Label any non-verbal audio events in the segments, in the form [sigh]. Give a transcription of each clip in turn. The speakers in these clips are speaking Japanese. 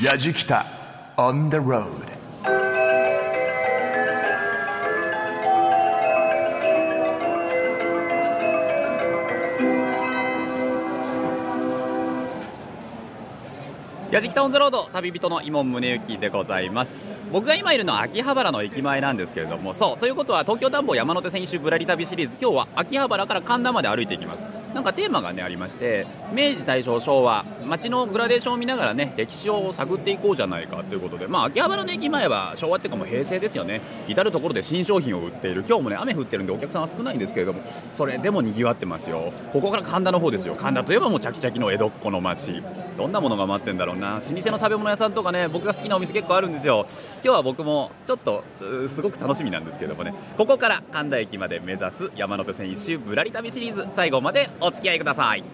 やじきた on the road. やじきたオンザロード旅人の伊門宗行でございます。僕が今いるのは秋葉原の駅前なんですけれどもそうということは東京暖房山手線一周ぶらり旅シリーズ今日は秋葉原から神田まで歩いていきます。なんかテーマがねありまして明治大正昭和街のグラデーションを見ながらね歴史を探っていこうじゃないかということでまあ秋葉原の駅前は昭和っていうかもう平成ですよね。至る所で新商品を売っている。今日もね雨降ってるんでお客さんは少ないんですけれどもそれでもにぎわってますよ。ここから神田の方ですよ。神田といえばもうチャキチャキの江戸っ子の街。どんなものが待ってんだろうな。老舗の食べ物屋さんとかね僕が好きなお店結構あるんですよ。今日は僕もちょっとすごく楽しみなんですけどもね。ここから神田駅まで目指す山手線一周ぶらり旅シリーズ最後までお付き合いください。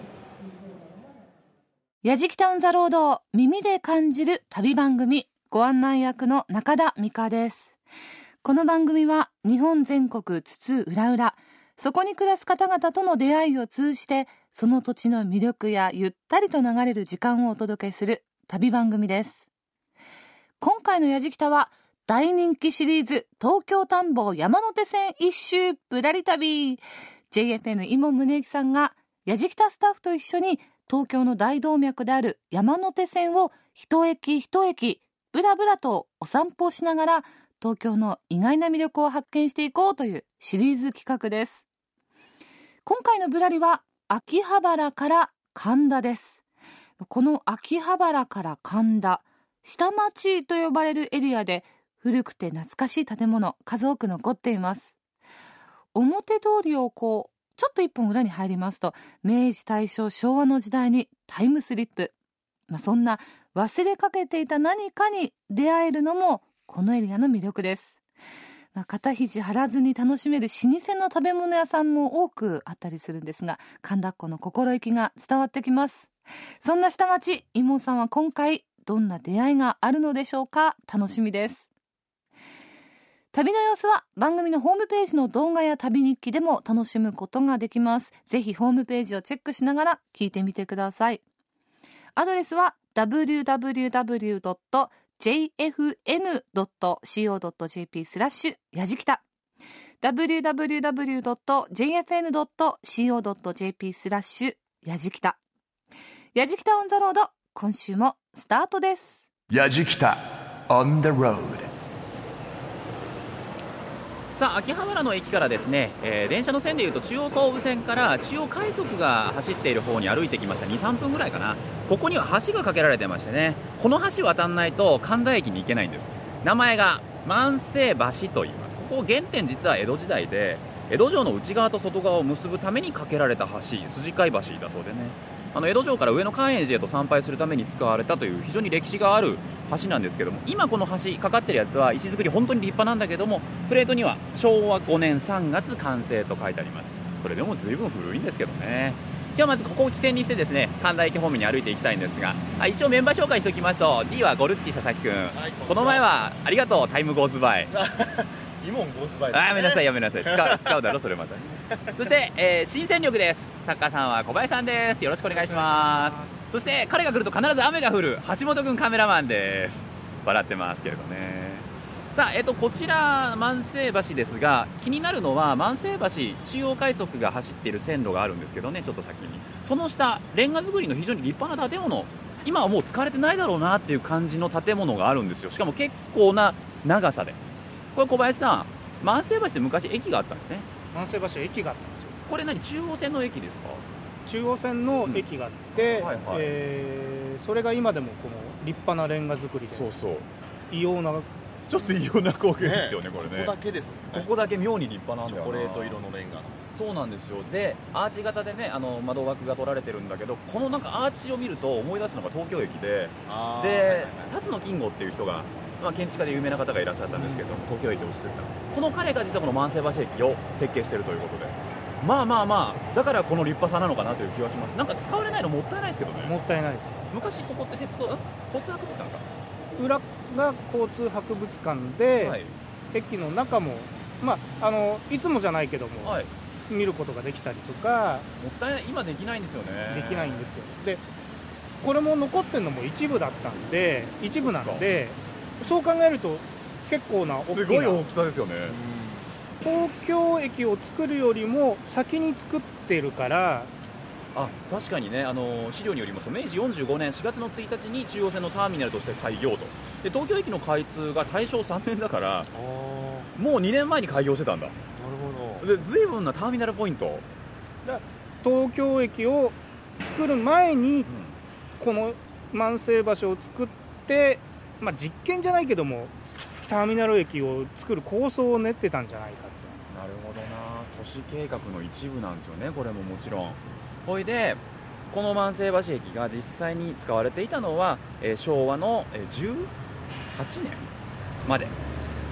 やじきたオンザロード耳で感じる旅番組ご案内役の中田美香です。この番組は日本全国津々浦々そこに暮らす方々との出会いを通じてその土地の魅力やゆったりと流れる時間をお届けする旅番組です。今回のやじきたは大人気シリーズ東京田んぼ山手線一周ぶらり旅。JFN 今宗行さんがやじきたスタッフと一緒に東京の大動脈である山手線を一駅一駅ぶらぶらとお散歩しながら東京の意外な魅力を発見していこうというシリーズ企画です。今回のぶらりは秋葉原から神田です。この秋葉原から神田下町と呼ばれるエリアで古くて懐かしい建物数多く残っています。表通りをこうちょっと一本裏に入りますと明治大正昭和の時代にタイムスリップ、まあ、そんな忘れかけていた何かに出会えるのもこのエリアの魅力です、まあ、肩肘張らずに楽しめる老舗の食べ物屋さんも多くあったりするんですが神田っ子の心意気が伝わってきます。そんな下町妹さんは今回どんな出会いがあるのでしょうか？楽しみです。旅の様子は番組のホームページの動画や旅日記でも楽しむことができます。ぜひホームページをチェックしながら聞いてみてください。アドレスは www. jfn.co.jp スラッシュやじきた。www.jfn.co.jp スラッシュやじきた。やじきたオンザロード今週もスタートです。やじきたオンザロードさあ秋葉原の駅からですね、えー電車の線でいうと中央総武線から中央快速が走っている方に歩いてきました。23分ぐらいかな。ここには橋が架けられてましてね。この橋渡んないと神田駅に行けないんです。名前が万世橋と言います。ここ原点実は江戸時代で江戸城の内側と外側を結ぶために架けられた橋筋貝橋だそうでね。あの江戸城から上野寛永寺へと参拝するために使われたという非常に歴史がある橋なんですけども今この橋かかってるやつは石造り本当に立派なんだけどもプレートには昭和5年3月完成と書いてあります。これでも随分古いんですけどね。今日はまずここを起点にしてですね神田駅方面に歩いていきたいんですがあ一応メンバー紹介しておきますと D はゴルッチ佐々木君、この前はありがとうタイムゴーズバイ。イモンゴースバイあやめなさいやめなさい。使う使うだろそれまた [laughs] そして、えー新戦力です。作家さんは小林さんです。よろしくお願いします。そして彼が来ると必ず雨が降る橋本君カメラマンです。笑ってますけれどね。さあ、えっと、こちら万世橋ですが気になるのは万世橋中央快速が走っている線路があるんですけどねちょっと先に。その下レンガ造りの非常に立派な建物。今はもう使われてないだろうなっていう感じの建物があるんですよ。しかも結構な長さで。これ小林さん万世橋って昔駅があったんですね。万世橋駅があったんですよ。これ何？中央線の駅ですか？中央線の駅があって、うん。はいはい。えーそれが今でもこの立派なレンガ造りでそう異様なちょっと異様な光景ですよねこれね。ここだけですもんね。ここだけ妙に立派なんだよな。チョコレート色のレンガの。そうなんですよ。でアーチ型でねあの窓枠が取られてるんだけどこのなんかアーチを見ると思い出すのが東京駅でで辰野金吾っていう人が、まあ、建築家で有名な方がいらっしゃったんですけど、東京駅を作った。その彼が実はこの万世橋駅を設計してるということで。まあまあまあだからこの立派さなのかなという気はします。なんか使われないのもったいないですけどね。もったいないです。昔ここって鉄道ん交通博物館か？裏が交通博物館で、はい。駅の中もまああのいつもじゃないけども、はい。見ることができたりとか。もったいない。今できないんですよね。できないんですよ。でこれも残ってるのも一部だったんで一部なんでそう考えると結構な大きなきさですよね。東京駅を作るよりも先に作ってるからあ確かにね。あの資料によりますと明治45年4月の1日に中央線のターミナルとして開業と。で東京駅の開通が大正3年だからもう2年前に開業してたんだ。なるほど。で随分なターミナルポイント、東京駅を作る前にこの万世橋を作って、まあ、実験じゃないけどもターミナル駅を作る構想を練ってたんじゃないかってなるほどな。都市計画の一部なんですよねこれももちろん。ほいでこの万世橋駅が実際に使われていたのは、えー昭和のえー18年まで。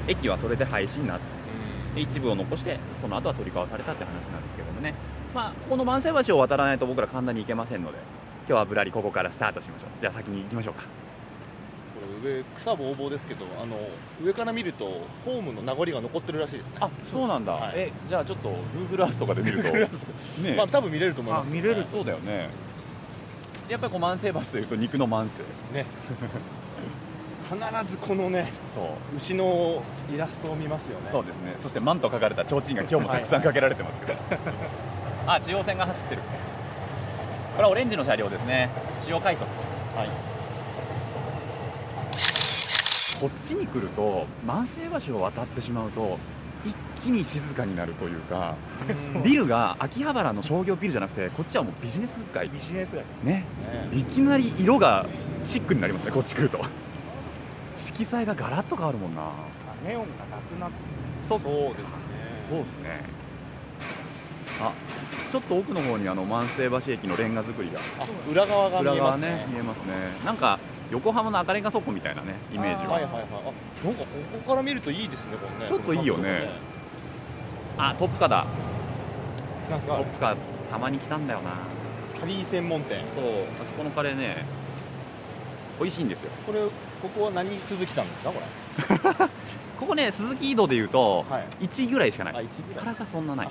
駅はそれで廃止になって一部を残してその後は取り交わされたって話なんですけどもね。まあこの万世橋を渡らないと僕ら神田に行けませんので今日はぶらりここからスタートしましょう。じゃあ先に行きましょうか。上草ぼうぼうですけどあの上から見るとホームの名残が残ってるらしいですね。あそうなんだ、はい。えじゃあちょっと Google Earth とかで見ると。ね。まあ多分見れると思いますね、あ見れる。そうだよね。やっぱりこう万世橋というと肉の万世ね。必ずこのねそう。牛のイラストを見ますよね。そうですね。そして万と書かれた提灯が今日もたくさんかけられてますけど、[laughs] あ中央線が走ってる。これはオレンジの車両ですね。使用快速。はいこっちに来ると万世橋を渡ってしまうと一気に静かになるというかビルが秋葉原の商業ビルじゃなくてこっちはもうビジネス街。ビジネス街。ね。ね。いきなり色がシックになりますねこっち来ると。色彩がガラッと変わるもんな。ネオンがなくなってそうですねそうですね。あちょっと奥の方にあの万世橋駅のレンガ造りが。あ裏側が見えますね。ね見えますね。なんか横浜の赤レンガ倉庫みたいなねイメージは。はいはいはい。あなんかここから見るといいですねこれね。ちょっといいよね。あトップカーだ。なんかトップカーたまに来たんだよな。カリー専門店。そう。あそこのカレーね美味しいんですよ。これここは何鈴木さんですかこれ？[laughs] ここね鈴木井戸でいうとはい。1ぐらいしかないあです。1ぐらい。辛さそんなない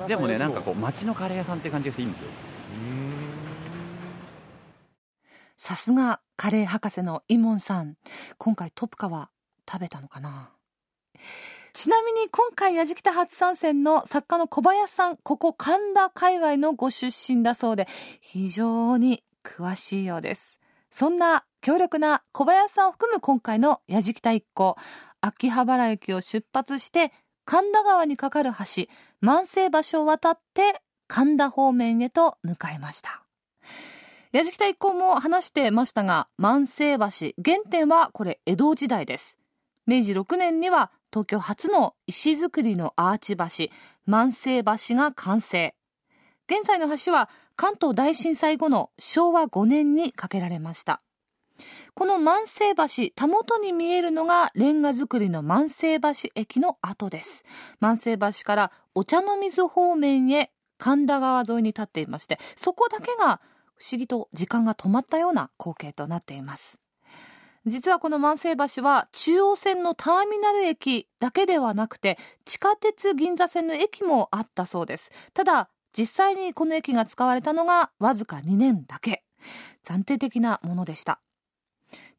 な。[laughs] でもねなんかこう街のカレー屋さんって感じがしていいんですよさすがカレー博士のイモンさん。今回トプカは食べたのかな？ちなみに今回やじきた初参戦の作家の小林さんここ神田海外のご出身だそうで非常に詳しいようです。そんな強力な小林さんを含む今回のやじきた一行秋葉原駅を出発して神田川に架かる橋万世橋を渡って神田方面へと向かいました。矢敷田一行も話してましたが万世橋原点はこれ江戸時代です。明治6年には東京初の石造りのアーチ橋万世橋が完成。現在の橋は関東大震災後の昭和5年に架けられました。この万世橋たもとに見えるのがレンガ造りの万世橋駅の跡です。万世橋からお茶の水方面へ神田川沿いに立っていましてそこだけが不思議と時間が止まったような光景となっています。実はこの万世橋は中央線のターミナル駅だけではなくて地下鉄銀座線の駅もあったそうです。ただ実際にこの駅が使われたのがわずか2年だけ。暫定的なものでした。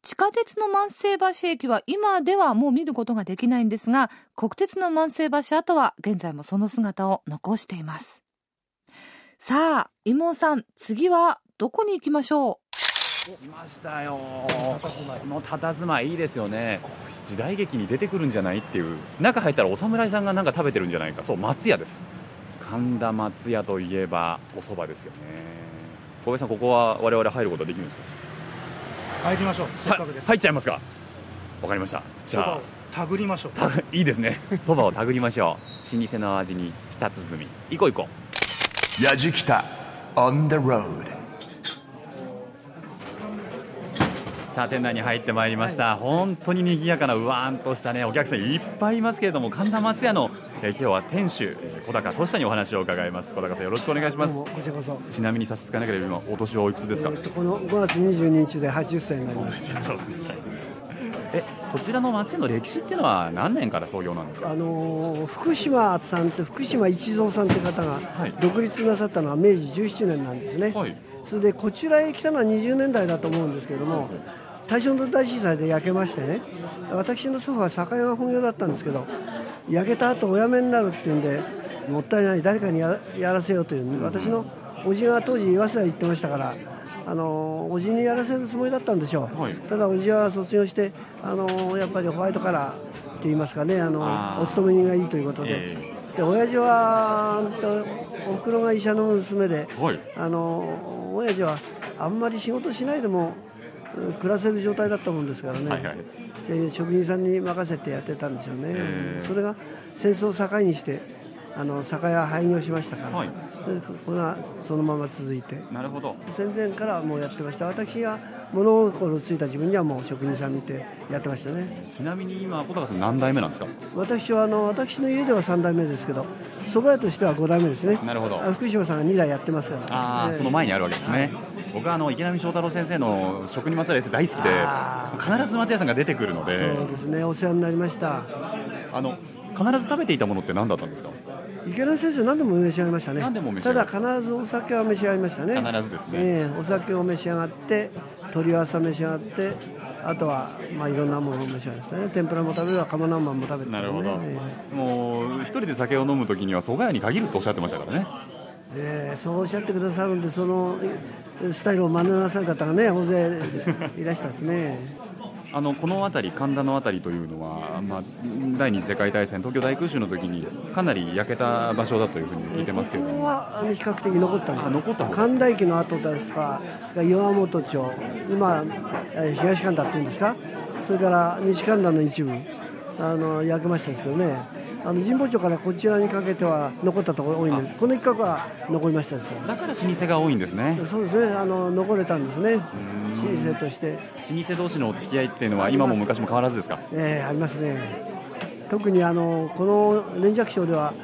地下鉄の万世橋駅は今ではもう見ることができないんですが国鉄の万世橋跡は現在もその姿を残しています。さあ伊門さん次はどこに行きましょ来ましたよ。この佇まいいいですよね。時代劇に出てくるんじゃないっていう。中入ったらお侍さんがなんか食べてるんじゃないか。そう松屋です。神田松屋といえばお蕎麦ですよね。小林さんここは我々入ることはできるんです入りましょう。せっかかくです。入っちゃいますか。わかりました。じゃあ。そばを手繰りましょう。た [laughs] いいですね。蕎麦を手繰りましょう。老舗の味に舌鼓。行こう行こう。Yajikita on the road. さあ店内に入ってまいりました、本当に賑やかなうわーんとしたねお客さんいっぱいいますけれども神田松屋の、えー今日は店主えー小高俊さんにお話を伺います。小高さんよろしくお願いします。こちらこそ。ちなみに差し支えなければ今お年はおいくつですか、えーとこの5月22日で80歳になります。そうです。えこちらの町の歴史っていうのは何年から創業なんですか？あのー福島さんって福島一蔵さんって方がはい。独立なさったのは明治17年なんですね。はい。それでこちらへ来たのは20年代だと思うんですけども大正の大震災で焼けましてね私の祖父は酒屋が本業だったんですけど焼けた後お辞めになるっていうんでもったいない誰かにややらせようという私の叔父が当時早稲田に行ってましたからあの叔父にやらせるつもりだったんでしょう、はい。ただ叔父は卒業してあのやっぱりホワイトカラーって言いますかねあのお勤め人がいいということで、えで親父はおふくろが医者の娘で、はい。あの親父はあんまり仕事しないでもうん暮らせる状態だったもんですからね、はいはい。で職人さんに任せてやってたんでしょうね、えーそれが戦争を境にしてあの酒屋廃業しましたから、はい。でこれはそのまま続いて。なるほど。戦前からもうやってました。私が物心ついた自分にはもう職人さん見てやってましたね。ちなみに今小高さん何代目なんですか？私はあの私の家では3代目ですけど蕎麦屋としては5代目ですね。なるほど。あ福島さんが2代やってますから。ああ、ええ。その前にあるわけですね、僕はあの池波正太郎先生の食にまつわるエッセイ大好きであ必ず松屋さんが出てくるので。そうですねお世話になりました。あの必ず食べていたものって何だったんですか？池田先生何でも召し上がりましたね。何でも召し上がる。ただ必ずお酒は召し上がりましたね。必ずですね。ええお酒を召し上がって鶏わさ召し上がってあとはまあいろんなものを召し上がりましたね。天ぷらも食べれば釜南蛮も食べて、ね、なるほど、えもう一人で酒を飲むときには蕎麦屋に限るとおっしゃってましたからねえええそうおっしゃってくださるんでそのえスタイルを真似なさる方がね大勢いらしたですね。あのこの辺り神田の辺りというのは、まあ、第二次世界大戦東京大空襲の時にかなり焼けた場所だというふうに聞いてますけれども。ここはあの比較的残ったんですあ残った方神田駅の後ですか？岩本町今えー東神田っていうんですか？それから西神田の一部あの焼けましたですけどねあの神保町からこちらにかけては残ったところ多いんです。この一角は残りましたですかだから老舗が多いんですね。らそうですね。あの残れたんですね。老舗として。老舗同士のお付き合いっていうのは今も昔も変わらずですか？ええありますね。特にあのこの連雀賞では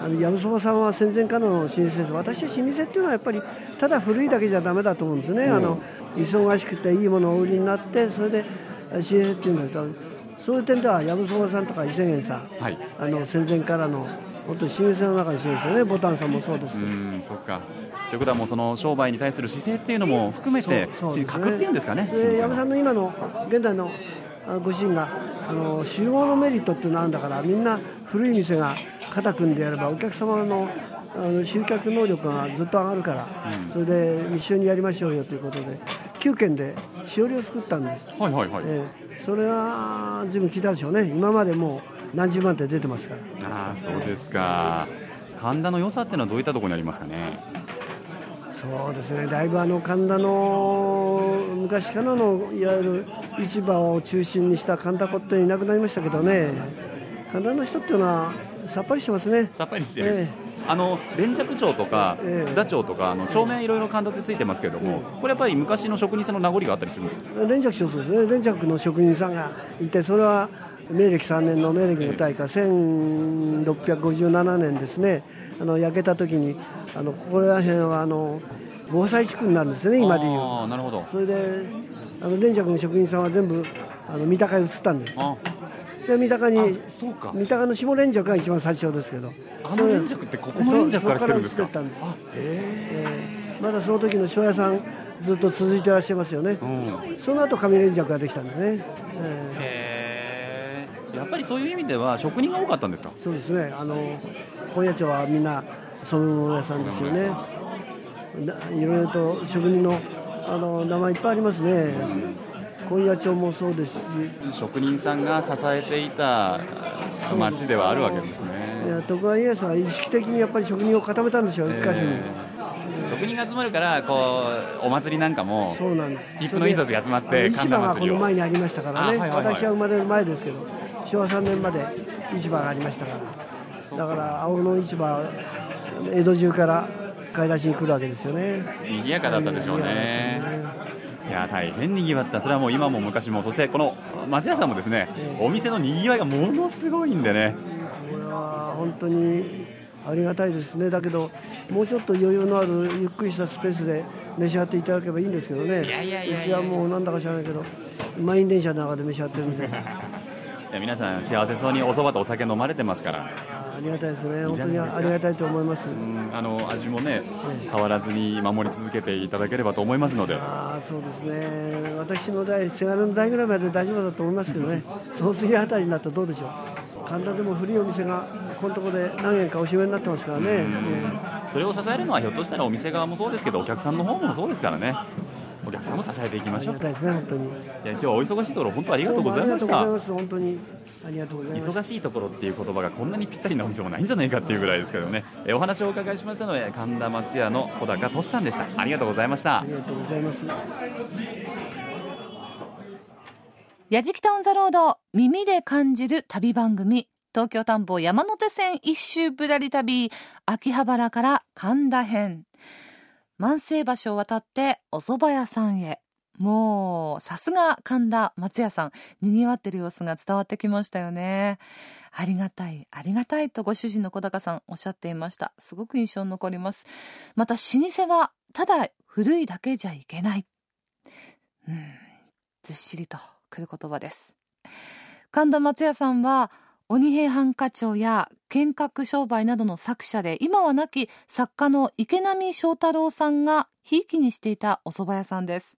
あの藪そばさんは戦前からの老舗です。私は老舗っていうのはやっぱりただ古いだけじゃだめだと思うんですね、あの忙しくていいものをお売りになってそれで老舗っていうんだけどそういう点では藪そばさんとか伊勢源さん、はい。あの戦前からの本当に老舗の中に老舗ですよね。ボタンさんもそうですうけど、んそっか。ということはもうその商売に対する姿勢っていうのも含めてそうそうですね。格っていうんですかねで矢部さんの今の現代のご主人があの集合のメリットっていうのがあるんだからみんな古い店が肩組んでやればお客様のあの集客能力がずっと上がるから、それで一緒にやりましょうよということで9軒でしおりを作ったんです、はいはいはい、ええそれは随分効いたでしょうね。今までもう何十万って出てますから。ああそうですか。神田の良さっていうのはどういったところにありますかね？そうですね。だいぶあの神田の昔からのいわゆる市場を中心にした神田子っていなくなりましたけどね。神田の人っていうのはさっぱりしてますね。さっぱりしてる、えあの連雀町とかええ。津田町とかあの町名いろいろ神田ってついてますけども、これやっぱり昔の職人さんの名残があったりするんですか？連着そうですね。連着の職人さんがいてそれは明暦3年の明暦の大火1657年ですね。あの焼けた時にあのここら辺はあの防災地区になるんですね今でいう。ああなるほど。それであの連着の職人さんは全部あの三鷹へ移ったんです。あそれ三鷹にあそうか。三鷹の下連着が一番最初ですけど。あの連着ってここの連着から来てるんですか？たんです。えーまだその時の庄屋さんずっと続いてらっしゃいますよね、え、うん、その後上連着ができたんですね、えへえやっぱりそういう意味では職人が多かったんですか？ーそうですね。あの本屋町はみんな染め物屋さんですよね。ないろいろと職人のあの名前いっぱいありますね本屋町もそうですし職人さんが支えていた町ではあるわけですいねや徳川家康は意識的にやっぱり職人を固めたんですよ、一箇所に。えー職人が集まるからこうお祭りなんかもそうなんです。切符のいい人たちが集まって市場がこの前にありましたからね。あはいはいはい私は生まれる前ですけど、昭和3年まで市場がありましたから。だから青野市場は江戸中から買い出しに来るわけですよね。賑やかだったでしょうねいや大変にぎわったそれはもう今も昔もそしてこの町屋さんもですねお店のにぎわいがものすごいんでねこれは本当にありがたいですね。だけどもうちょっと余裕のあるゆっくりしたスペースで召し上がっていただければいいんですけどね。うちはもうなんだか知らないけど満員電車の中で召し上がってるんで。[laughs] いや皆さん幸せそうにお蕎麦とお酒飲まれてますからありがたいですね、本当にありがたいと思います。うん。あの味もね変わらずに守り続けていただければと思いますので。ああそうですね、私の代、せがれの代ぐらいまで大丈夫だと思いますけどね、その次あたりになったらどうでしょう、神田でも古いお店が、このところで何軒かお閉めになってますからね、え。それを支えるのはひょっとしたらお店側もそうですけどお客さんの方もそうですからねお客さんも支えていきえましょう。ありがたいですね、本当に。いや今日はお忙しいところ本当ありがとうございました。どうもありがとうございます、本当にありがとうございます。忙しいところっていう言葉がこんなにぴったりなお店もないんじゃないかっていうぐらいですけどね。えお話をお伺いしましたので神田松屋の小高俊さんでした。ありがとうございました。ありがとうございます。やじきたオンザロード耳で感じる旅番組。東京田んぼ山手線一周ぶらり旅。秋葉原から神田編万世橋を渡ってお蕎麦屋さんへ。もうさすが神田松屋さんにぎわってる様子が伝わってきましたよね。ありがたいありがたいとご主人の小高さんおっしゃっていました。すごく印象に残ります。また老舗はただ古いだけじゃいけない。うんずっしりとくる言葉です。神田松屋さんは鬼平犯科帳や剣閣商売などの作者で今は亡き作家の池波正太郎さんがひいきにしていたお蕎麦屋さんです。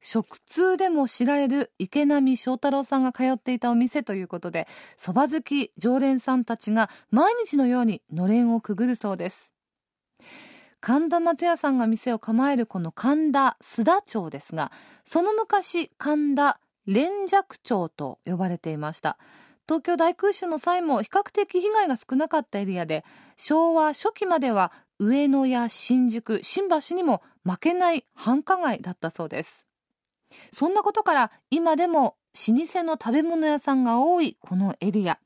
食通でも知られる池波正太郎さんが通っていたお店ということで蕎麦好き常連さんたちが毎日のようにのれんをくぐるそうです。神田松屋さんが店を構えるこの神田須田町ですがその昔神田連雀町と呼ばれていました。東京大空襲の際も比較的被害が少なかったエリアで昭和初期までは上野や新宿新橋にも負けない繁華街だったそうです。そんなことから今でも老舗の食べ物屋さんが多いこのエリア。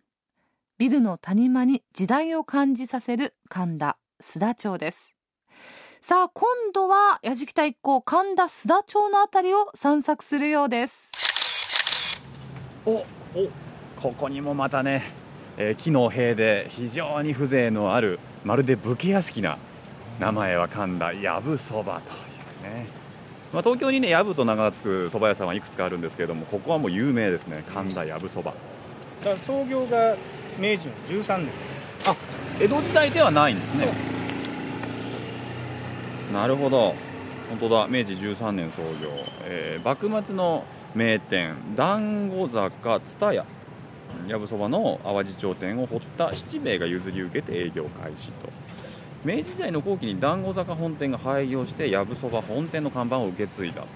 ビルの谷間に時代を感じさせる神田須田町です。さあ今度は矢敷太一行神田須田町のあたりを散策するようです。おお。ここにもまたね、えー木の塀で非常に風情のあるまるで武家屋敷な名前は神田やぶそばというね、まあ、東京にねやぶと名が付く蕎麦屋さんはいくつかあるんですけれどもここはもう有名ですね。神田やぶそば。創業が明治の13年。あ江戸時代ではないんですね。なるほど。本当だ。明治13年創業、えー幕末の名店団子坂蔦屋やぶそばの淡路町店を堀田七兵衛が譲り受けて営業開始と。明治時代の後期に団子坂本店が廃業してやぶそば本店の看板を受け継いだと。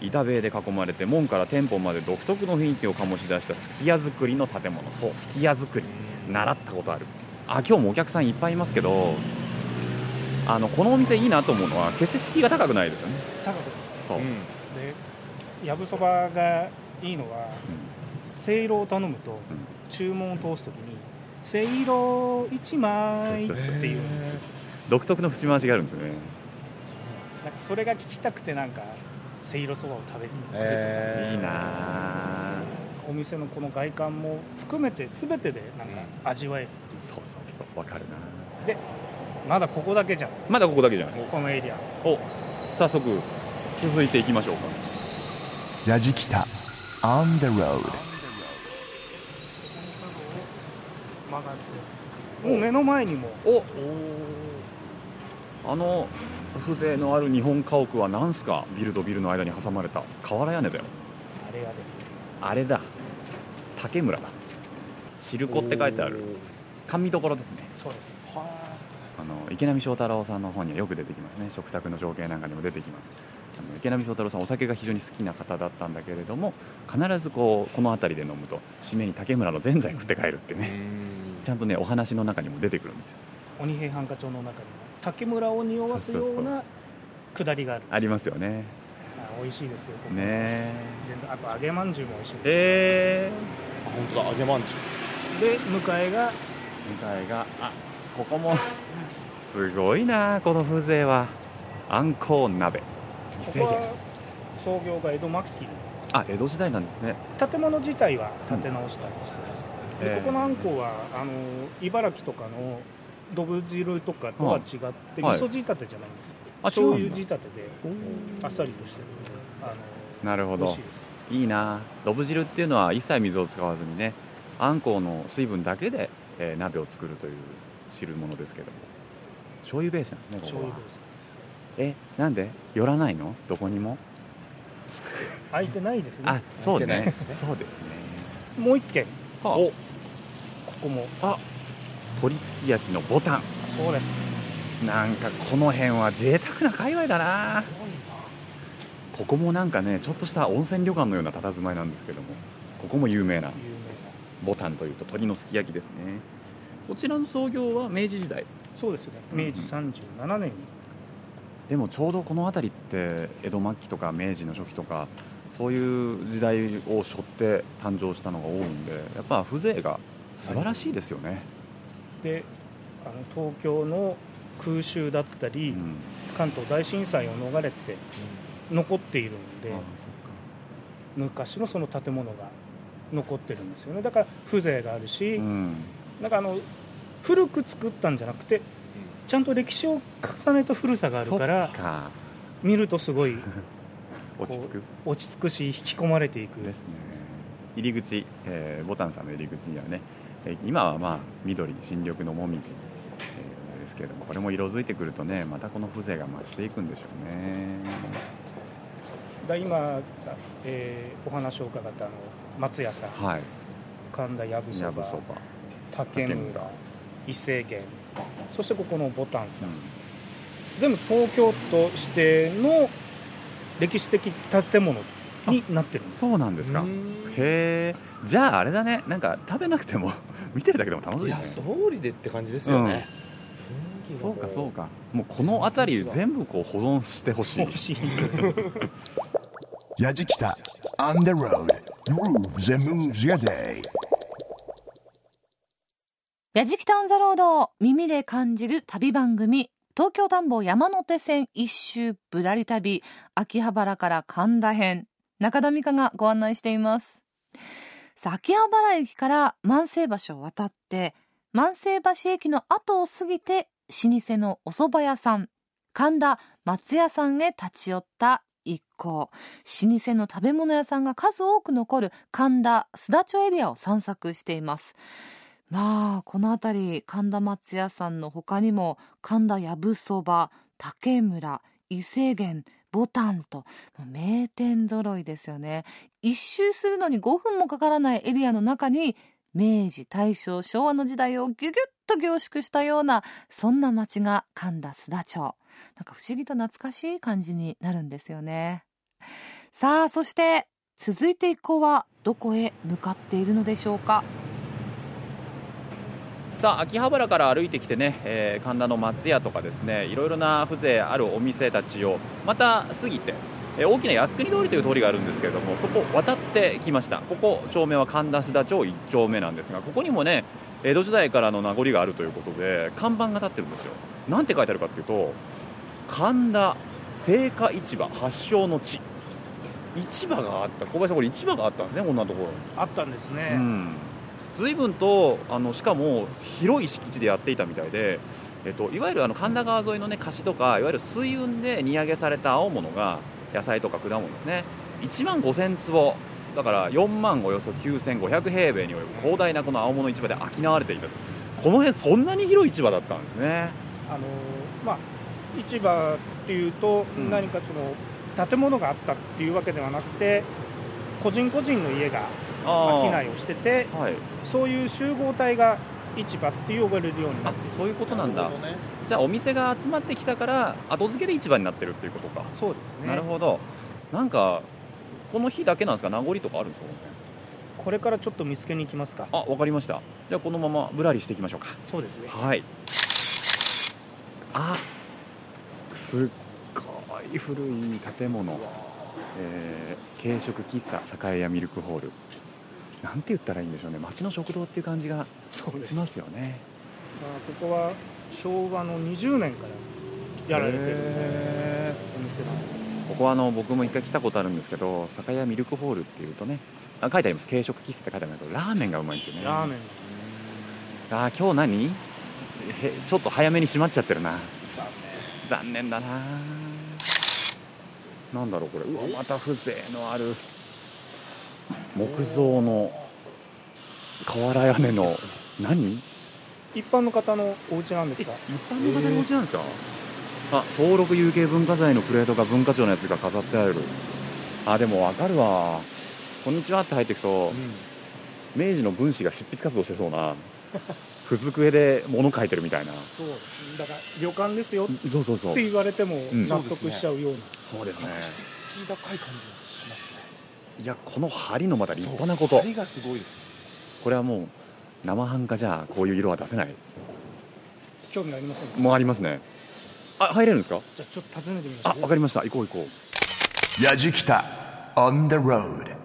板塀で囲まれて門から店舗まで独特の雰囲気を醸し出したすき家作りの建物。そうすき家作り。習ったことある。あ今日もお客さんいっぱいいますけどあのこのお店いいなと思うのは決して敷居が高くないですよね。高くそう、でやぶそばがいいのはせいろを頼むと注文を通すときにせいろ1枚っていう。んですよ独特の節回しがあるんですよね。なんかそれが聞きたくてなんかせいろそばを食べに行くといいなあ。お店のこの外観も含めて全てでなんか味わえるそうそうそう。わかるなでまだここだけじゃん。まだここだけじゃないこのエリア。お早速続いていきましょうか。ラジキタ On the road 曲がってもう目の前にも。おあの風情のある日本家屋は何すか？ビルとビルの間に挟まれた。瓦屋根だよ。あれがですね。あれだ。竹村だ。汁粉って書いてある。甘味どころですね。そうです。あの池波正太郎さんの本にはよく出てきますね。食卓の情景なんかにも出てきます。あの池波正太郎さんお酒が非常に好きな方だったんだけれども必ずこうこの辺りで飲むと締めに竹村のぜんざい食って帰るってねちゃんとねお話の中にも出てくるんですよ。鬼平犯科帳の中にも竹村を匂わすような下りがあるありますよね。あ美味しいですよここ。ね。え全部あと揚げまんじゅうも美味しいですえ本当だ揚げまんじゅで向かいが。ー、向かいがあここもすごいなこの風情は。あんこう鍋。こ店でこは創業が江戸末期。あ江戸時代なんですね。建物自体は建て直したりしてます、でここのあんこうはあの茨城とかのどぶ汁とかとは違って、はい。味噌仕立てじゃないんですよ。あ醤油仕立てであっさりとしてるのであのなるほど。いいいな。どぶ汁っていうのは一切水を使わずにねあんこうの水分だけでえー鍋を作るという汁物ですけども。醤油ベースなんですねここは。醤油ベースえなんで？寄らないの？どこにも？空いてないですね。あそうね。ですね。そうですね。もう一軒。おここも鶏すき焼きのボタン。そうです。なんかこの辺は贅沢な界隈だな。ここもなんかねちょっとした温泉旅館のような佇まいなんですけどもここも有名なボタンというと鶏のすき焼きですね。こちらの創業は明治時代。そうですね。うん明治37年に。でもちょうどこの辺りって江戸末期とか明治の初期とかそういう時代を背負って誕生したのが多いんでやっぱ風情が素晴らしいですよね、であの東京の空襲だったり、うん。関東大震災を逃れて残っているんでああそっか。昔のその建物が残ってるんですよね。だから風情があるし、うん。なんかあの古く作ったんじゃなくてちゃんと歴史を重ねた古さがあるから見るとすごい [laughs] 落ち着く。落ち着くし引き込まれていく。ですね入り口、えーボタンさんの入り口にはね、えー今はまあ緑新緑のもみじ、えーですけれどもこれも色づいてくるとねまたこの風情が増していくんでしょうね。だ今、えーお話を伺ったあの松屋さんはい。神田やぶそば竹村伊勢源そしてここのボタンさん、うん。全部東京都指定の歴史的建物になってるそうなんですか。へえ。じゃああれだね。なんか食べなくても [laughs] 見てるだけでも楽しいね。いや総理でって感じですよね、雰囲気がそうもかそうか。もうこの辺り全部こう保存してほしい。欲しい。やじきた。On the road. Grooves and moves your day. やじきたオンザロードを耳で感じる旅番組。東京田んぼ山手線一周ぶらり旅。秋葉原から神田編中田美香がご案内しています。さあ秋葉原駅から万世橋を渡って万世橋駅の後を過ぎて老舗のお蕎麦屋さん神田松屋さんへ立ち寄った一行。老舗の食べ物屋さんが数多く残る神田須田町エリアを散策しています。まあこの辺り神田松屋さんの他にも神田やぶそば竹村伊勢源ボタンと名店揃いですよね。一周するのに5分もかからないエリアの中に明治大正昭和の時代をギュギュッと凝縮したようなそんな街が神田須田町。なんか不思議と懐かしい感じになるんですよね。さあそして続いて一行はどこへ向かっているのでしょうか。さあ秋葉原から歩いてきてね、えー神田の松屋とかですねいろいろな風情あるお店たちをまた過ぎて、えー大きな靖国通りという通りがあるんですけれどもそこを渡ってきました。ここ町名は神田須田町1丁目なんですがここにもね江戸時代からの名残があるということで看板が立ってるんですよ。なんて書いてあるかっていうと神田青果市場発祥の地。市場があった。小林さんこれ市場があったんですねこんなところに。あったんですね、うん、随分とあのしかも広い敷地でやっていたみたいで、えっと、いわゆるあの神田川沿いの、ね、貸しとかいわゆる水運で荷揚げされた青物が野菜とか果物ですね。1万5000坪だから4万およそ9500平米に及ぶ広大なこの青物市場で商われていたと。この辺そんなに広い市場だったんですね。あのまあ市場っていうとうん。何かその建物があったっていうわけではなくて個人個人の家があ商いをしててはい、そういう集合体が市場って呼ばれるようになあってそういうことなんだ。ね。じゃあお店が集まってきたから後付けで市場になってるっていうことか。そうですね。なるほど。なんかこの日だけなんですか？名残とかあるんですか？ねこれからちょっと見つけに行きますか。あわかりました。じゃあこのままぶらりしていきましょうか。そうですね。はい。あすっごい古い建物、えー軽食喫茶栄屋ミルクホールなんて言ったらいいんでしょうね。町の食堂っていう感じがしますよね。まあここは昭和の20年からやられてるへお店なんで。ーここはあの僕も一回来たことあるんですけど栄屋ミルクホールっていうとねあ書いてあります。軽食喫茶って書いてあるんだけどラーメンがうまいんですよね。ラーメン。あー今日何？へちょっと早めに閉まっちゃってるな。残念だな。なんだろうこれ。うわまた風情のある木造の瓦屋根の何？一般の方のお家なんですか？一般の方のお家なんですか、あ登録有形文化財のプレートが文化庁のやつが飾ってある。あでもわかるわ。こんにちはって入っていくと、明治の分子が執筆活動してそうな [laughs] ふ机で物書いてるみたいな。そう。だから旅館ですよ。っそうそうそう。て言われてもん。納得しちゃうような、そうですね。気高い感じがしますねいやこの針のまた立派なこと。針がすごいです。これはもう生半可じゃこういう色は出せない。興味ありませんか？もうありますね。あ入れるんですか？じゃあちょっと訪ねてみましょう。あわかりました。行こう行こう。やじきた on the road.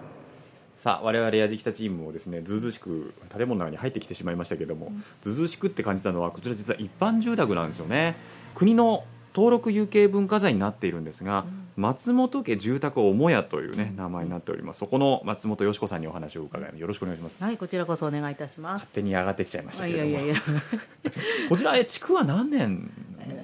さあ我々やじきたチームもですねずうずうしく建物の中に入ってきてしまいましたけども、ずうずうしくって感じたのはこちら実は一般住宅なんですよね。国の登録有形文化財になっているんですが、松本家住宅母屋というね名前になっております。そこの松本よし子さんにお話を伺います。よろしくお願いします。はい、こちらこそお願いいたします。勝手に上がってきちゃいましたあけれども。[laughs] こちらえ築は何年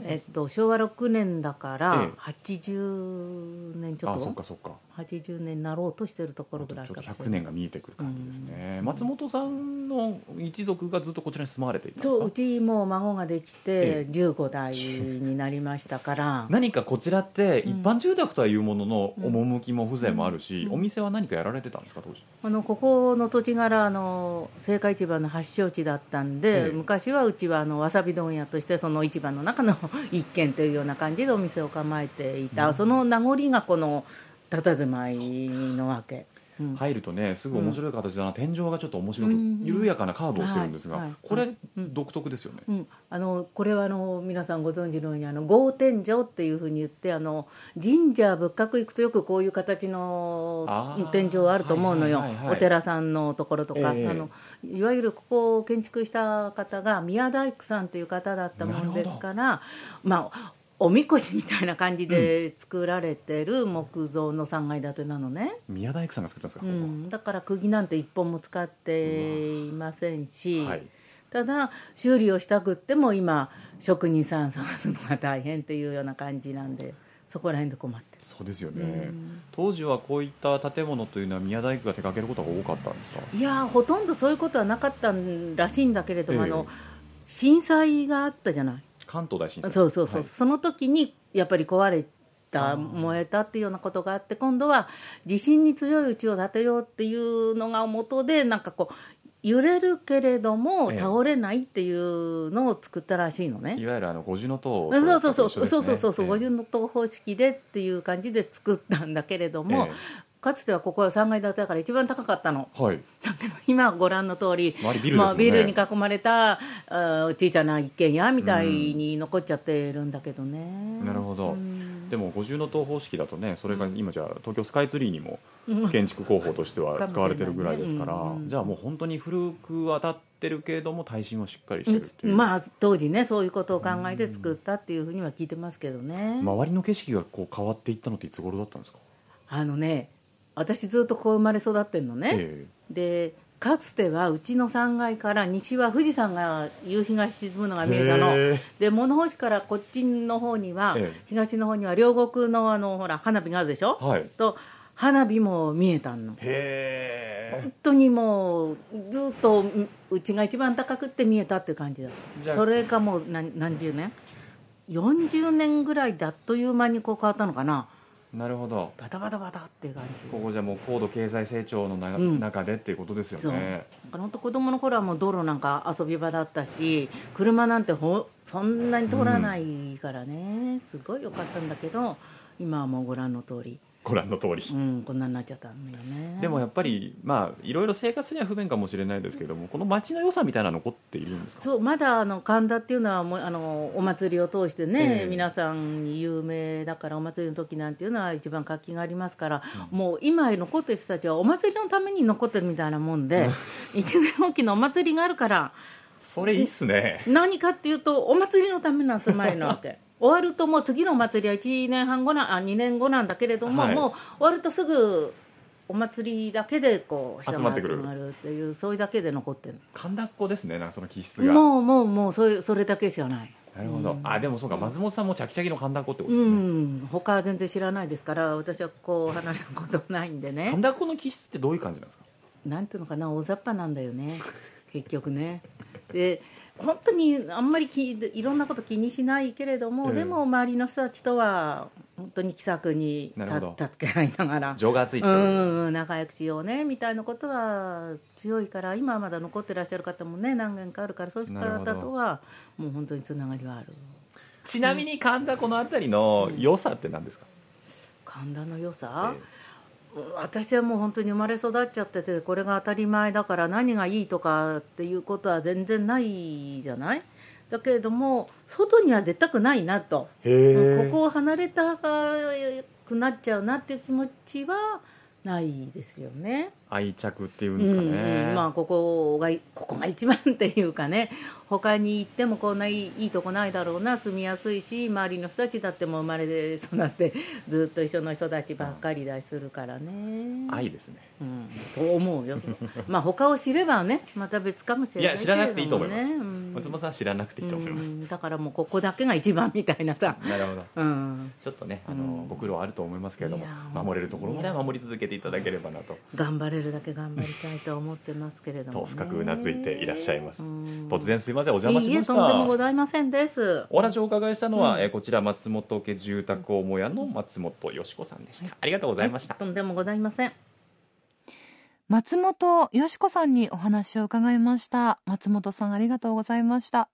えっと昭和6年だからええ。80年ちょあっと？そっかそっか。80年になろうとしてるところぐらいちょっとかもしれ100年が見えてくる感じですね、松本さんの一族がずっとこちらに住まわれていたんですか？そううちも孫ができえて15代になりましたから。何かこちらってうん。一般住宅とはいうもののうん趣も風情もあるし、うん。お店は何かやられてたんですか当時？あのここの土地柄あの青果市場の発祥地だったんで、ええ。昔はうちはあのわさび問屋としてその市場の中の一軒というような感じでお店を構えていた、その名残がこの佇まいのわけ。うん。入るとねすぐ面白い形だな、天井がちょっと面白く、うん緩やかなカーブをしてるんですが、はいはい。これ、うん独特ですよね、うん、あのこれはあの皆さんご存知のようにあの豪天井っていうふうに言ってあの神社仏閣行くとよくこういう形の天井あると思うのよ、はいはいはいはい。お寺さんのところとか、ええ。あのいわゆるここを建築した方が宮大工さんという方だったものですからまあおみこしみたいな感じで作られてる木造の3階建てなのね、宮大工さんが作ったんですか、うん、だから釘なんて一本も使っていませんし、はい。ただ修理をしたくっても今職人さん探すのが大変っていうような感じなんでそこら辺で困ってそうですよね、うん。当時はこういった建物というのは宮大工が手掛けることが多かったんですか？るいやーほとんどそういうことはなかったらしいんだけれども、ええ。あの震災があったじゃない？関東大震災。そうそうそう、はい。その時にやっぱり壊れた燃えたっていうようなことがあって今度は地震に強いうちを建てようっていうのが元でなんかこう揺れるけれどもええ。倒れないっていうのを作ったらしいのね。いわゆるあの五重の塔そうそうそうそうそうそうそうええ五重の塔方式でっていう感じで作ったんだけれども、えかつてはここは3階建てだから一番高かったの。えはい。だけど今はご覧の通りビルね。まあ、ビルに囲まれた小さな一軒家みたいに残っちゃってるんだけどね、なるほど。うん。でも五重の塔方式だとねそれが今じゃあ東京スカイツリーにもうん。建築工法としては使われてるぐらいですから、ねうん。じゃあもう本当に古く当たってるけれども耐震はしっかりしてるっていう、まあ当時ねそういうことを考えて作ったっていうふうには聞いてますけどね、周りの景色がこう変わっていったのっていつ頃だったんですか、あのね私ずっとこう生まれ育ってんのね、えでかつてはうちの3階から西は富士山が夕日が沈むのがえ見えたの。へで物干しからこっちの方には、ええ。東の方には両国のあのほら花火があるでしょ、えはい。と花火も見えたの。へ本当にもうずっとううちが一番高くって見えたって感じだ。それがもう何何十年？40年ぐらいであっという間にこう変わったのかな。えなるほど。バタバタバタっていう感じ。ここじゃもう高度経済成長のな、うん。中でっていうことですよそう。ね本当子供の頃はもう道路なんか遊び場だったし車なんてほそんなに通らないからね、すごい良かったんだけど今はもうご覧の通り、ご覧の通り、うん、こんなになっちゃったんだよね。でもやっぱりまあいろいろ生活には不便かもしれないですけどもこの街の良さみたいなの残っているんですか？そうまだあの神田っていうのはもうあのお祭りを通してね、ええ。皆さんに有名だからお祭りの時なんていうのは一番活気がありますから、もう今残ってる人たちはお祭りのために残ってるみたいなもんで一年おきのお祭りがあるからそれいいっすね。何かっていうとお祭りのための集まりなわけ終わるともう次のお祭りは1年半後なあ2年後なんだけれども、はい。もう終わるとすぐお祭りだけでこう集集まってくるっていうそういうだけで残ってる神田っ子ですねなんかその気質が。もうもうもうそういうそれだけしかない。なるほど、あでもそうか松本さんもチャキチャキの神田っ子ってことうですね、ん。他は全然知らないですから私はこう話したことないんでね。神田っ子の気質ってどういう感じなんですか？なんていうのかな大雑把なんだよね。結局ね。で本当にあんまりきいろんなこと気にしないけれども、ええでも周りの人たちとは本当に気さくに助け合いながら情がついてうる、ん仲良くしようねみたいなことは強いから今はまだ残ってらっしゃる方もね何件かあるからそういうなるほど。方とはもう本当につながりはある。ちなみに神田この辺りの良さって何ですか、神田の良さ、私はもう本当に生まれ育っちゃっててこれが当たり前だから何がいいとかっていうことは全然ないじゃない？だけれども外には出たくないなと。ここを離れたくなっちゃうなっていう気持ちはないですよね。愛着っていうんですかね、うんうんまあここがここが一番っていうかね。他に行ってもこんないいとこないだろうな住みやすいし周りの人たちだってもう生まれで育ってずっと一緒の人たちばっかりだしするからね。愛ですね。うん、と思うよ。[laughs] まあ他を知ればねまた別かもしれないいや知らなくていいと思います、けれどもね松本さんは知らなくていいと思います、うん。だからもうここだけが一番みたいなさ、[laughs] なるほど。うん、ちょっとねあの、うん。ご苦労あると思いますけれども守れるところまでは守り続けていただければなと。頑張れるだけ頑張りたいと思ってますけれども、ね、と深くうなずいていらっしゃいます。うん。突然すいませんお邪魔しましいいえとんでもごたざいませんです。お話をお伺いしたのは、うん。えーこちら松本家住宅母屋の松本よし子さんでした、ありがとうございました、とんでもございません。松本よし子さんにお話を伺いました。松本さんありがとうございました。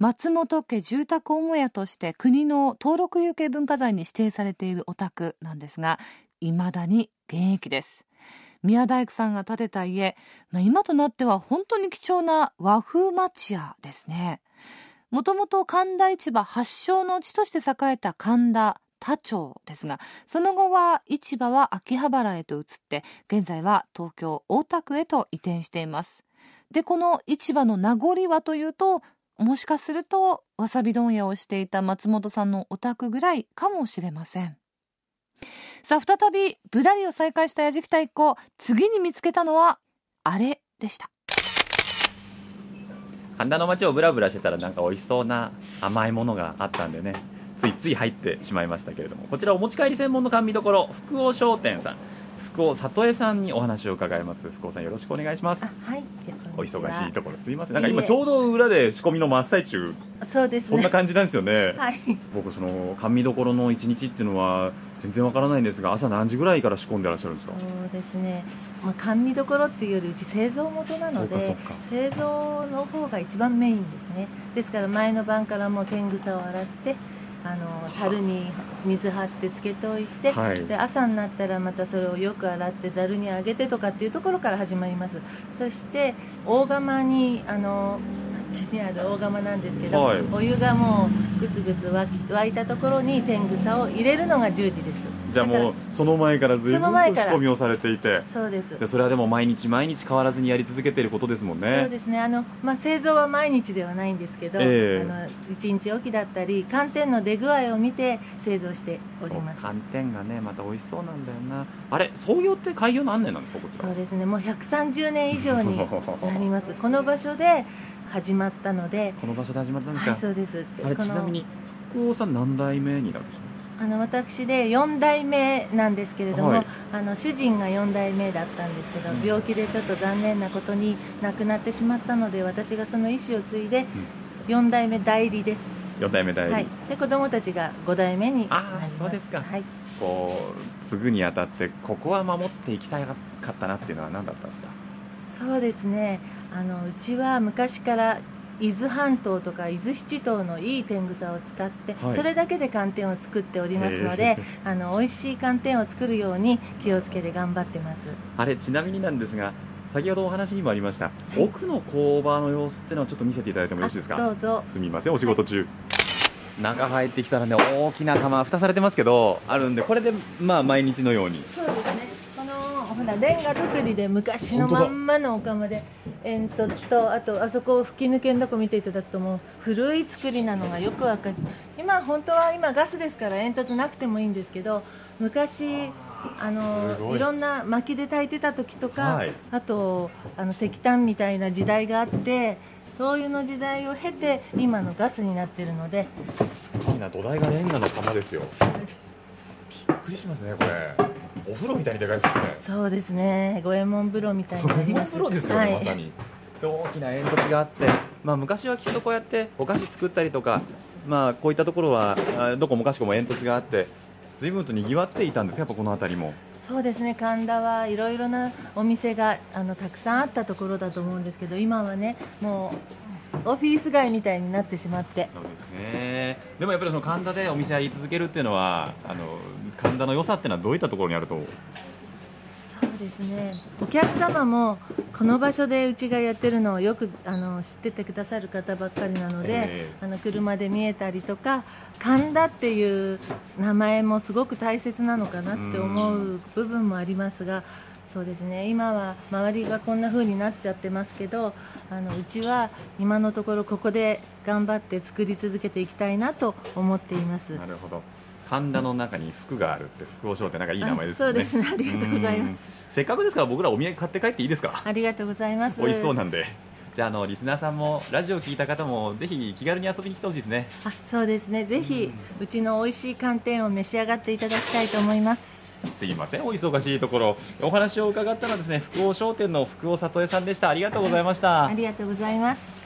松本家住宅母屋として国の登録有形文化財に指定されているお宅なんですが未だに現役です宮大工さんが建てた家、まあ、今となっては本当に貴重な和風町屋ですね。もともと神田市場発祥の地として栄えた神田田町ですがその後は市場は秋葉原へと移って現在は東京大田区へと移転しています。でこの市場の名残はというともしかするとわさび問屋をしていた松本さんのお宅ぐらいかもしれません。さあ再びぶらりを再開したやじきた一行次に見つけたのはあれでした。神田の街をブラブラしてたらなんか美味しそうな甘いものがあったんでね。ついつい入ってしまいましたけれども。こちらお持ち帰り専門の甘味どころ福尾商店さん。福尾里江さんにお話を伺います。福尾さんよろしくお願いします。はい、お忙しいところすいません。なんか今ちょうど裏で仕込みの真っ最中。そうですね。そんな感じなんですよね、はい、僕その甘味どころの一日っていうのは全然わからないんですが朝何時ぐらいから仕込んでらっしゃるんですか？そうですね。まあ甘味どころっていうよりうち製造元なのでか製造の方が一番メインですね。ですから前の晩からもう天草を洗って。あの樽に水張ってつけておいて、はいで朝になったらまたそれをよく洗ってざるにあげてとかっていうところから始まりますそして大釜にあのちにある大釜なんですけど、はい。お湯がもうぐつぐつ沸いたところに天草を入れるのが10時です。じゃあもうその前からずいぶん仕込みをされていて。そうです。でそれはでも毎日毎日変わらずにやり続けていることですもんね。そうですね。あの、まあ、製造は毎日ではないんですけど、ええ。あの1日おきだったり寒天の出具合を見て製造しております。寒天がねまた美味しそうなんだよな。あれ創業って開業何年なんですかこちら。そうですね。もう130年以上になります。[laughs] この場所で始まったので。この場所で始まったんですか、はいそうですあれちなみに福尾さん何代目になるんですか？あの私で4代目なんですけれども、はい。あの主人が4代目だったんですけど、病気でちょっと残念なことに亡くなってしまったので私がその意思を継いで4代目代理です、4代目代理、はい、で子供たちが5代目にあーそうですか。はい、こう継ぐにあたってここは守っていきたかったなっていうのは何だったんですか？そうですねあのうちは昔から伊豆半島とか伊豆七島のいい天草を使って、はい。それだけで寒天を作っておりますのへで [laughs] あの美味しい寒天を作るように気をつけて頑張ってます。あれちなみになんですが先ほどお話にもありました、奥の工場の様子っていうのをちょっと見せていただいてもよろしいですあかどうぞ。すみませんお仕事中、中入ってきたらね大きな釜蓋されてますけどあるんでこれでまあ毎日のように。そうほらレンガ作りで昔のまんまのお釜で煙突とあとあそこを吹き抜けのとこ見ていただくともう古い作りなのがよくわかる。今本当は今ガスですから煙突なくてもいいんですけど昔あのい。ろんな薪で炊いてた時とか、はい。あとあの石炭みたいな時代があって灯油の時代を経て今のガスになってるので。すごいな土台がレンガの釜ですよ。びっくりしますねこれお風呂みたいにでかいですもんね。そうですね。五右衛門風呂みたいになります風呂ですよね、はい。まさに。大きな煙突があって、まあ、昔はきっとこうやってお菓子作ったりとか、まあ、こういったところはあどこもかしこも煙突があって随分とにぎわっていたんですかやっぱこの辺りも。そうですね。神田はいろいろなお店があのたくさんあったところだと思うんですけど今はねもうオフィス街みたいになってしまって。そうですね。でもやっぱりその神田でお店やり続けるっていうのはあの神田の良さっていうのはどういったところにあると？そうですね。お客様もこの場所でうちがやってるのをよくあの知っててくださる方ばっかりなので、え。あの車で見えたりとか神田っていう名前もすごく大切なのかなって思う部分もありますがそうですね。今は周りがこんな風になっちゃってますけどあのうちは今のところここで頑張って作り続けていきたいなと思っています。なるほど。神田の中に服があるって福王商店なんかいい名前ですよね。あそうですね。ありがとうございます。うんせっかくですから僕らお土産買って帰っていいですか？ありがとうございます。美味しそうなんで。じゃああのリスナーさんもラジオを聞いた方もぜひ気軽に遊びに来てほしいですね。あそうですね。ぜひうちの美味しい寒天を召し上がっていただきたいと思いますすいませんお忙しいところお話を伺ったのはですね福王商店の福王里江さんでしたありがとうございましたありがとうございます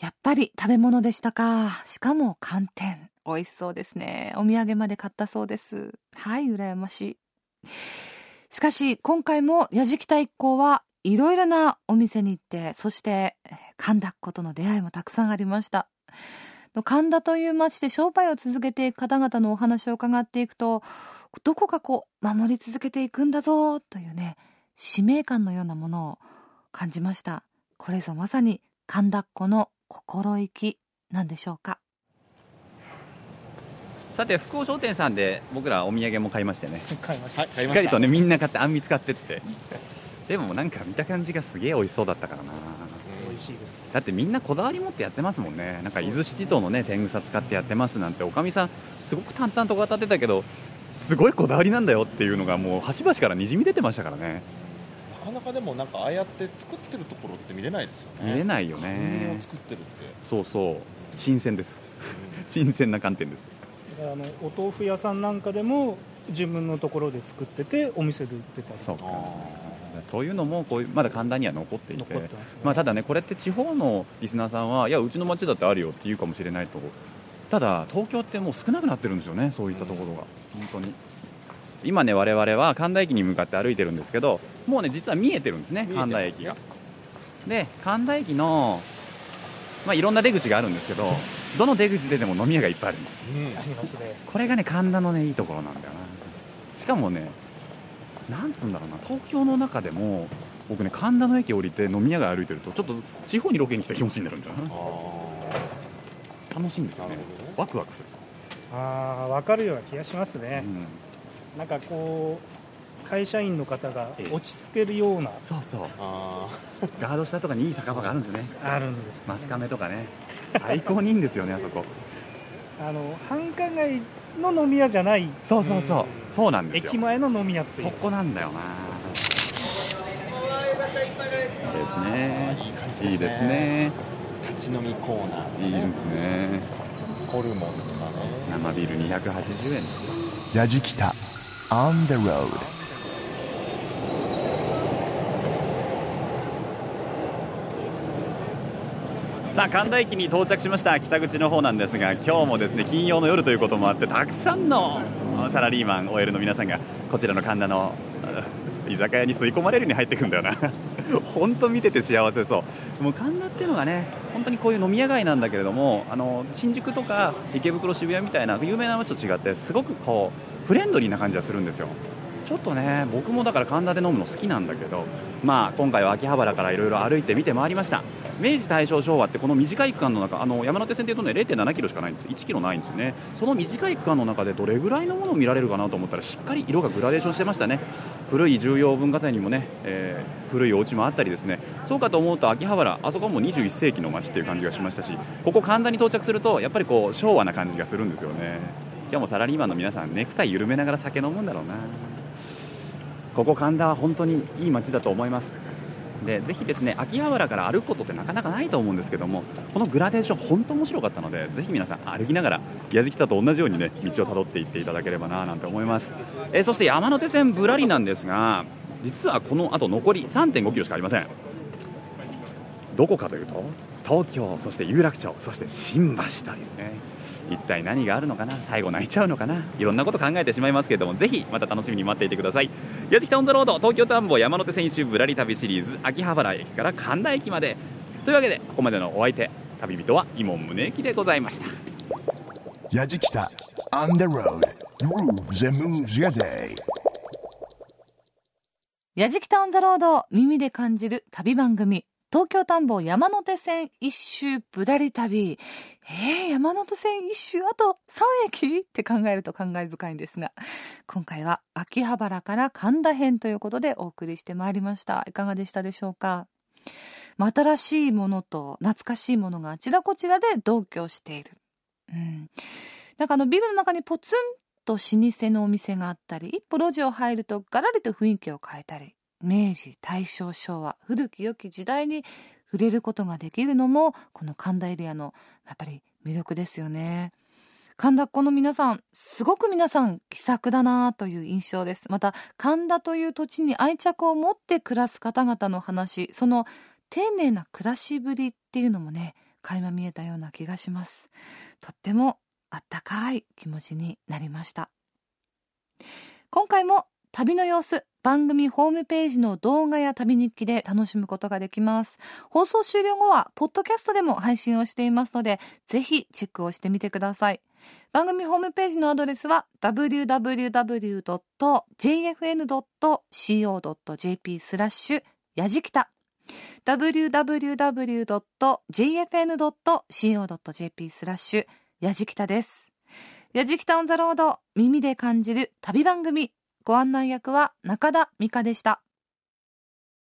やっぱり食べ物でしたか。しかも寒天。美味しそうですね。お土産まで買ったそうです。はい、羨ましい。しかし、今回も矢敷田一行はいろいろなお店に行って、そして、神田っ子との出会いもたくさんありました。神田という町で商売を続けていく方々のお話を伺っていくと、どこかこう、守り続けていくんだぞ、というね、使命感のようなものを感じました。これぞまさに神田っ子の心意気なんでしょうか。さて福王商店さんで僕らお土産も買いましてね。[laughs] 買いました、はいしっかりとねみんな買ってあんみつ買ってって。でもなんか見た感じがすげえ美味しそうだったからな。美味しいです。だってみんなこだわり持ってやってますもんね。なんか伊豆七島のね天草使ってやってますなんておかみさんすごく淡々と語ってたけどすごいこだわりなんだよっていうのがもう端々からにじみ出てましたからね。なかなかでもなんかああやって作ってるところって見れないですよね。見れないよね。を作ってるって。そうそう。新鮮です。新鮮な寒天です。だからあのお豆腐屋さんなんかでも自分のところで作っててお店で売ってたり。そうか。あそういうのもこういうまだ簡単には残っていて。ね。まあ、ただね、これって地方のリスナーさんは、いや、うちの町だってあるよって言うかもしれないと、ただ、東京ってもう少なくなってるんですよね、そういったところが、本当に。今ね、我々は神田駅に向かって歩いてるんですけど、もうね、実は見えてるんですね、神田駅が。で、神田駅の、まあ、いろんな出口があるんですけど、どの出口ででも飲み屋がいっぱいあるんです。ありますね。これがね神田のねいいところなんだよな。しかもねなんつうんだろうな東京の中でも僕ね神田の駅降りて飲み屋街歩いてるとちょっと地方にロケに来た気持ちになるんだよあな楽しいんですよね。なるほど。ねワクワクする、ああ分かるような気がしますね。う、ん、なんかこう会社員の方がええ。落ち着けるような。そうそう。あ [laughs] ガード下とかにいい酒場があるんですよね。あるんです、ね、マスカメとかね。最高にいいんですよねあそこ。あの繁華街の飲み屋じゃない。そうそうそう。そうなんですよ。駅前の飲み屋っていそうこなんだよな。いいですね。いい感じですね。いいですね。立ち飲みコーナーいいですね。ホルモンとかね。生ビール280円です。よラジキタ。On the road さあ神田駅に到着しました。北口の方なんですが今日もですね金曜の夜ということもあってたくさんのサラリーマン OL の皆さんがこちらの神田のあ居酒屋に吸い込まれるように入ってくんだよな [laughs] 本当見てて幸せそう。もう神田っていうのがね本当にこういう飲み屋街なんだけれどもあの新宿とか池袋渋谷みたいな有名な街と違ってすごくこうフレンドリーな感じがするんですよ。ちょっとね僕もだから神田で飲むの好きなんだけどまあ今回は秋葉原からいろいろ歩いて見て回りました。明治大正昭和ってこの短い区間の中あの山手線でいうとね0.7キロしかないんです。1キロないんですよね。その短い区間の中でどれぐらいのものを見られるかなと思ったらしっかり色がグラデーションしてましたね。古い重要文化財にもね、えー古いお家もあったりですね。そうかと思うと秋葉原あそこも21世紀の街っていう感じがしましたしここ神田に到着するとやっぱりこう昭和な感じがするんですよね。今日もサラリーマンの皆さんネクタイ緩めながら酒飲むんだろうな。ここ神田は本当にいい街だと思います。でぜひですね秋葉原から歩くことってなかなかないと思うんですけどもこのグラデーション本当面白かったのでぜひ皆さん歩きながら矢敷田と同じようにね道をたどっていっていただければななんて思います、えーそして山手線ぶらりなんですが実はこのあと残り3.5キロしかありません。どこかというと東京そして有楽町そして新橋というね一体何があるのかな？最後泣いちゃうのかな？いろんなこと考えてしまいますけれどもぜひまた楽しみに待っていてください。矢敷タウンザロード東京田んぼ山手線一周ぶらり旅シリーズ秋葉原駅から神田駅まで。というわけでここまでのお相手旅人は伊門宗行でございました。矢敷北 On the road Grooves and moves your day. 矢敷タウンザロード耳で感じる旅番組東京田んぼ山手線一周ぶらり旅。えー、山手線一周あと3駅って考えると感慨深いんですが、今回は秋葉原から神田編ということでお送りしてまいりました。いかがでしたでしょうか？新しいものと懐かしいものがあちらこちらで同居している。うん。なんかあのビルの中にポツンと老舗のお店があったり、一歩路地を入るとガラリと雰囲気を変えたり、明治大正昭和古き良き時代に触れることができるのもこの神田エリアのやっぱり魅力ですよね。神田っ子の皆さんすごく皆さん気さくだなという印象です。また神田という土地に愛着を持って暮らす方々の話その丁寧な暮らしぶりっていうのもね垣間見えたような気がします。とってもあったかい気持ちになりました。今回も旅の様子番組ホームページの動画や旅日記で楽しむことができます。放送終了後はポッドキャストでも配信をしていますのでぜひチェックをしてみてください。番組ホームページのアドレスは www.jfn.co.jp スラッシュやじきた。www.jfn.co.jp スラッシュやじきたです。やじきたオンザロード耳で感じる旅番組。ご案内役は中田美香でした。